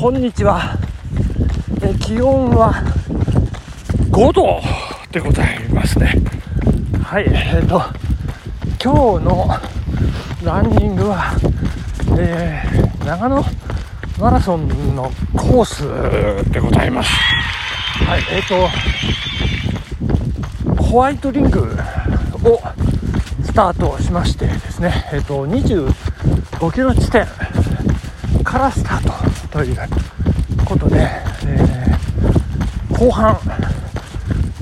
こんにちは。え気温は5度でございますね。はい、えっ、と、今日のランニングは、えー長野マラソンのコースでございます。はい、えっ、と、ホワイトリングをスタートしましてですね、えっ、と、25キロ地点からスタートということで、えー後半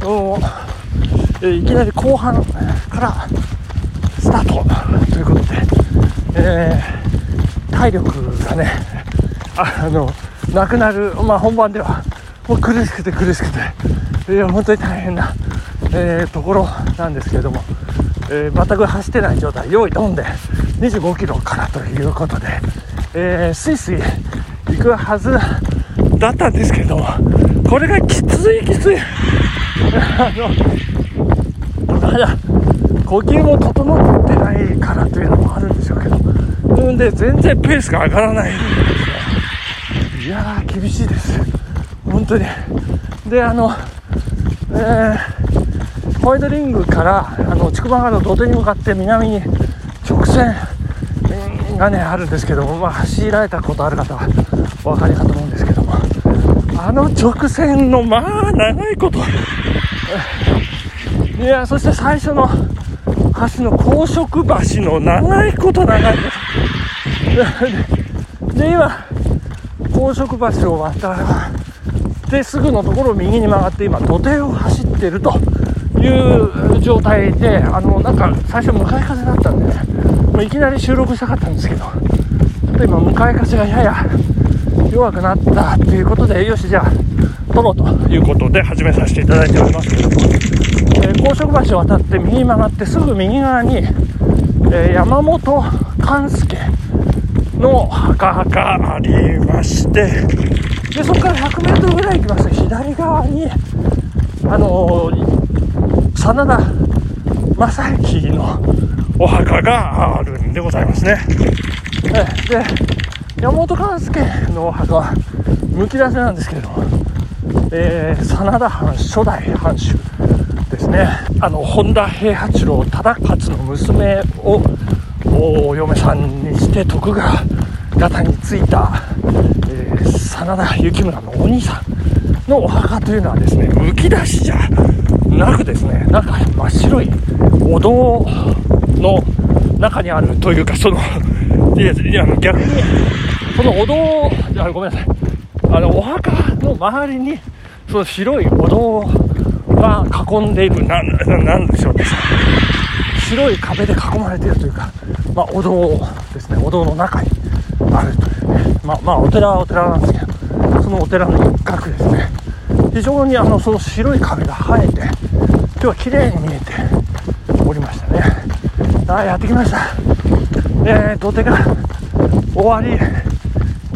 を、えーいきなり後半からスタートということで、えー体力がね、あの、なくなる、まあ本番では、もう苦しくて苦しくて、いや、本当に大変な、えーところなんですけれども、えー全く走ってない状態、用意ドンで25キロからということで、えー、スイスイ行くはずだったんですけども、これがきついきつい。あの、まだ呼吸も整ってないからというのもあるんでしょうけど、うんで、全然ペースが上がらないんですね。いやー、厳しいです。本当に。で、あの、えー、ホワイトリングから、あの、筑波川の土手に向かって南に直線がね、あるんですけども、まあ、走られたことある方はお分かりかと思うんですけども、あの直線の、まあ、長いこと。いや、そして最初の橋の高速橋の長いこと長いこと。で、今、高速橋を渡ってすぐのところを右に曲がって今土手を走ってるという状態であのなんか最初向かい風だったんでねもういきなり収録したかったんですけどちょっと今向かい風がやや弱くなったということでよしじゃあ撮ろうということで始めさせていただいております。けども、えー高速橋を渡って右に曲がってすぐ右側に、えー山本勘介の墓がありましてでそこから 100m ぐらい行きます。左側にあの真田正幸のお墓があるんでございますね。で山本勘介のお墓はむき出しなんですけれども、えー真田藩初代藩主ですね。あの本田平八郎忠勝の娘をお嫁さんにして徳川方についた、えー真田幸村のお兄さん。のお墓というのはですねむき出しじゃなくですねなんか真っ白いお堂の中にあるというかそのいやいや逆にそのお堂あごめんなさい。あのお墓の周りにその白いお堂が囲んでいるなななんでしょうね。白い壁で囲まれているというか、まあ、お堂ですね。お堂の中にあるというね。まあまあお寺はお寺なんですけど。そのお寺の一角ですね。非常にあのその白い壁が生えて今日は綺麗に見えておりましたね。あやってきました。えー、土手が終わり。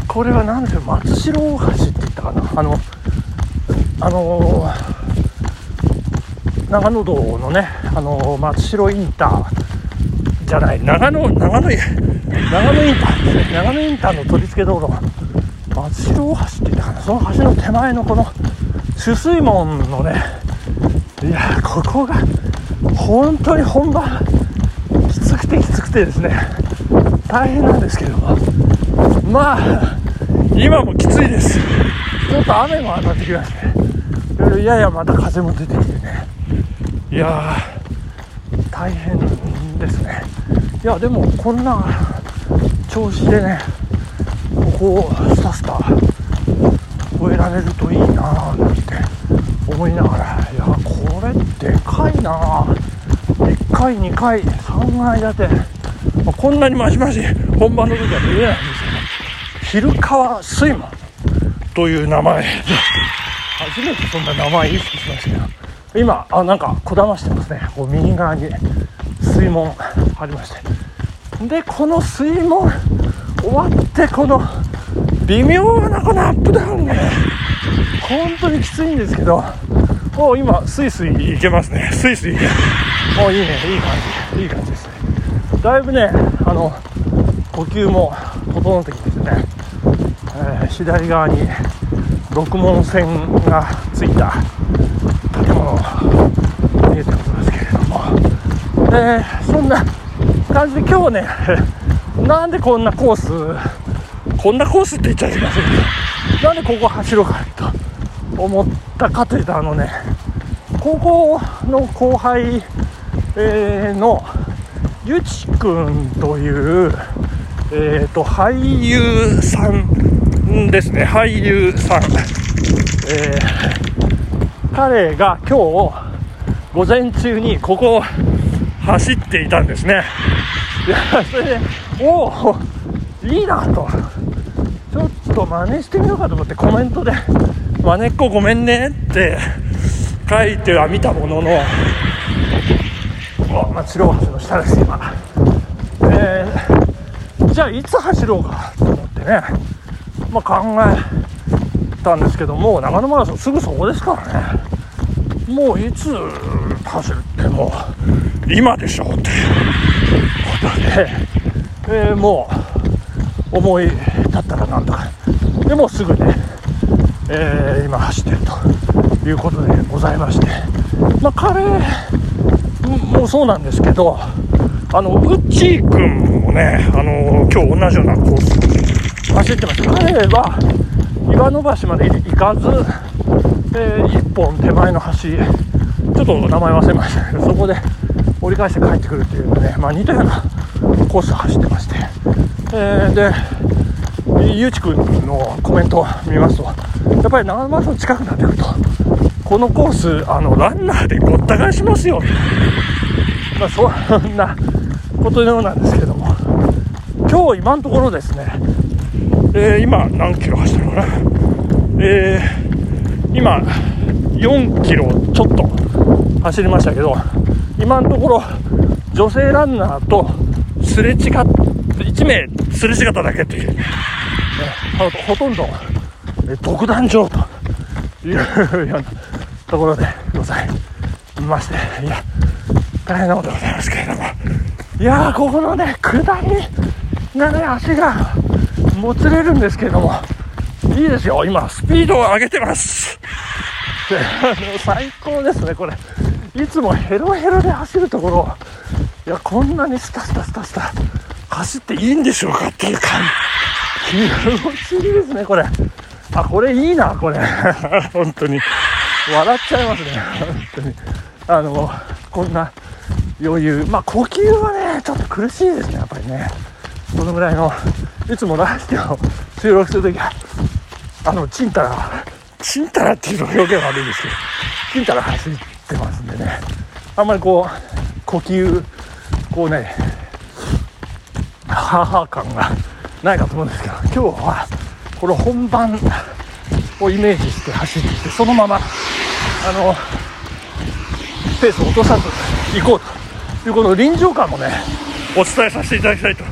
これは何でしょう松代大橋って言ったかな。あのあのー長野道のね、あの松代インターじゃない、長野、長野、長野インターですね、長野インターの取り付け道路、松代大橋って言ったかな、その橋の手前のこの取水門のね、いや、ここが本当に本番、きつくてきつくてですね、大変なんですけど、まあ、今もきついです。ちょっと雨も当たってきまして、ややまた風も出てきてね。いやー、大変ですね。いや、でも、こんな調子でね、ここをスタスタ越えられるといいななんて思いながら、いや、これでかいな。1階、2階、3階建て。まあこんなにましまし本番の時は見えないんですけど、昼川水門という名前で、初めてそんな名前意識しましたけど、今あなんかこだましてますねこう右側に水門ありましてでこの水門終わってこの微妙なこのアップダウンね本当にきついんですけどもう今スイスイ行けますね。スイスイ行けもういいね。いい感じ。いい感じですね。だいぶねあの呼吸も整ってきててね。えー左側に六門線がついた建物見えておりますけれども、えーそんな感じで今日ね なんでこんなコースこんなコースって言っちゃいませんなんでここ走ろうかと思ったかというとあのね高校の後輩、えーのゆちくんという、えー、と俳優さんですね。俳優さん、えー彼が今日午前中にここを走っていたんですね。いやそれでおおいいなと。ちょっと真似してみようかと思ってコメントで「まねっこごめんね」って 書いてはみたもののお松代橋の下です今。えーじゃあいつ走ろうかと思ってねまあ考えたんですけどもう長野マラソンすぐそこですからね。もういつ走るってもう今でしょうっていうことで、えーもう思い立ったらなんとかもすぐね、えー今走ってるということでございましてまあ彼もそうなんですけどあのウッチー君もねあの今日同じようなコース走ってました。彼は岩の橋まで行かずえー、1本手前の橋、ちょっと名前忘れましたけど、そこで折り返して帰ってくるっていうね、まあ、似たようなコース走ってまして、えー、で、ゆうちくんのコメントを見ますと、やっぱり長野マラソン近くなってくると、このコース、あのランナーでごった返しますよ、まあ、そんなことのようなんですけども、今日今のところですね、えー今何キロ走ったのかな、えー今4キロちょっと走りましたけど今のところ女性ランナーとすれ違っ1名すれ違っただけという、ほとんど独壇場というようなところでございましていや大変なことでございますけれども。いやーここのね下りがね足がもつれるんですけれどもいいですよ。今スピードを上げてます。であの最高ですねこれ。いつもヘロヘロで走るところ。いやこんなにスタスタスタスタ走っていいんでしょうかっていう感じ。気持ちいいですねこれ。あこれいいなこれ。本当に。笑っちゃいますね本当に。あのこんな余裕。まあ呼吸はねちょっと苦しいですねやっぱりね。このぐらいのいつもラジオ収録するときはあのちんたらちんたらっていうの表現悪いですけどちんたら走ってますんでね。あんまりこう呼吸こうねハーハー感がないかと思うんですけど今日はこの本番をイメージして走ってきてそのままあのペースを落とさず行こうというこの臨場感もねお伝えさせていただきたいと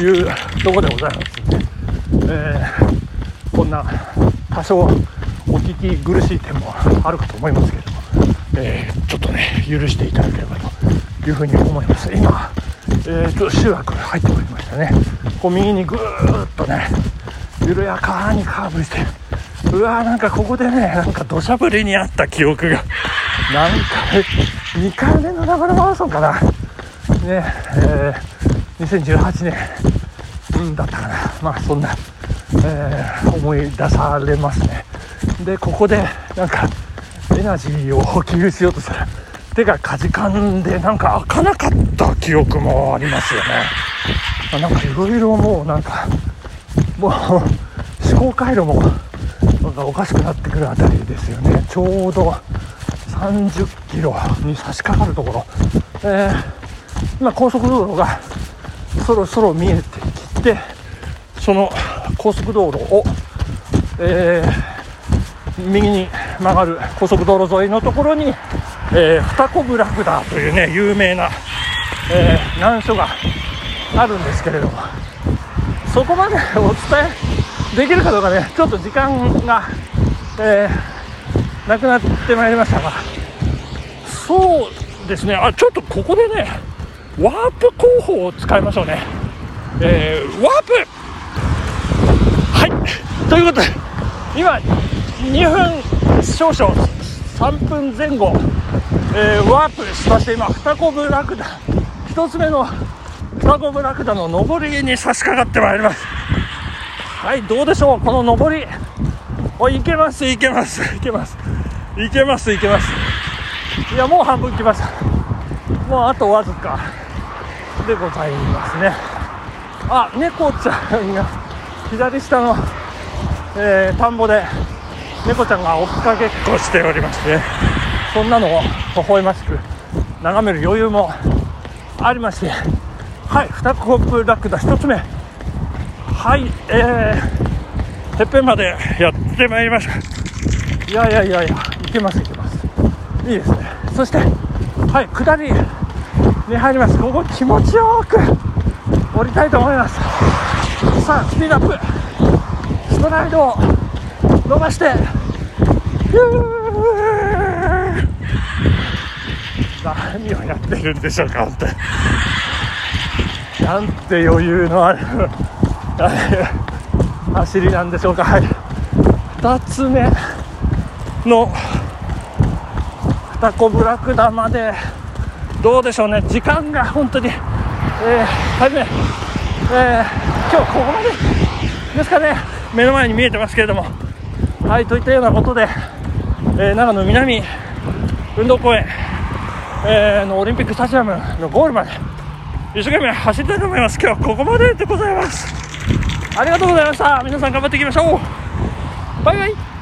いうところでございますので、えーこんな多少お聞き苦しい点もあるかと思いますけれども、えーちょっとね許していただければというふうに思います。今、えー、ちょっと集落入ってまいりましたね。こう右にぐーっとね緩やかにカーブしてうわーなんかここでねなんか土砂降りにあった記憶が何回2回目の長野マラソンかな。ねえー2018年うんだったかな。まあそんな、えー思い出されますね。でここでなんかエナジーを補給しようとしたら手がかじかんでなんか開かなかった記憶もありますよね。なんかいろいろもうなんかもう思考回路もなんかおかしくなってくるあたりですよね。ちょうど30キロに差し掛かるところ、えー今高速道路がそろそろ見えてきてその高速道路を、えー右に曲がる高速道路沿いのところに、えー、二子ブラクダというね有名な、えー難所があるんですけれどもそこまで お伝えできるかどうかねちょっと時間が、えーなくなってまいりましたがそうですねあちょっとここでねワープ工法を使いましょうね、えーワープ。はい。ということで今2分少々3分前後、えー、ワープしまして今二子ブラクダ。1つ目の二子ブラクダの上りに差し掛かってまいります。はいどうでしょう。この上り。おいけます いけます。いけます。いけますいけます。いやもう半分来ましたもうあとわずかでございますね。あ猫ちゃんが左下の、えー、田んぼで猫ちゃんが追っかけっこしておりましてそんなのを微笑ましく眺める余裕もありましてはい2コップラクダ1つ目はいえー、てっぺんまでやってまいりました。いやいやいやいやいけますいけます。いいですね。そしてはい下りに入ります。ここ気持ちよく降りたいと思います。さあスピードアップ。ストライドを伸ばして。何をやってるんでしょうか本当なんて余裕のある走りなんでしょうか。はい2つ目の二子ブラクダまでどうでしょうね。時間が本当に、えー、初め、えー、今日ここまでですかね。目の前に見えてますけれども。はいといったようなことで、えー、長野南運動公園、えー、のオリンピックスタジアムのゴールまで一生懸命走りたいと思います。今日はここまででございます。ありがとうございました。皆さん頑張っていきましょう。バイバイ。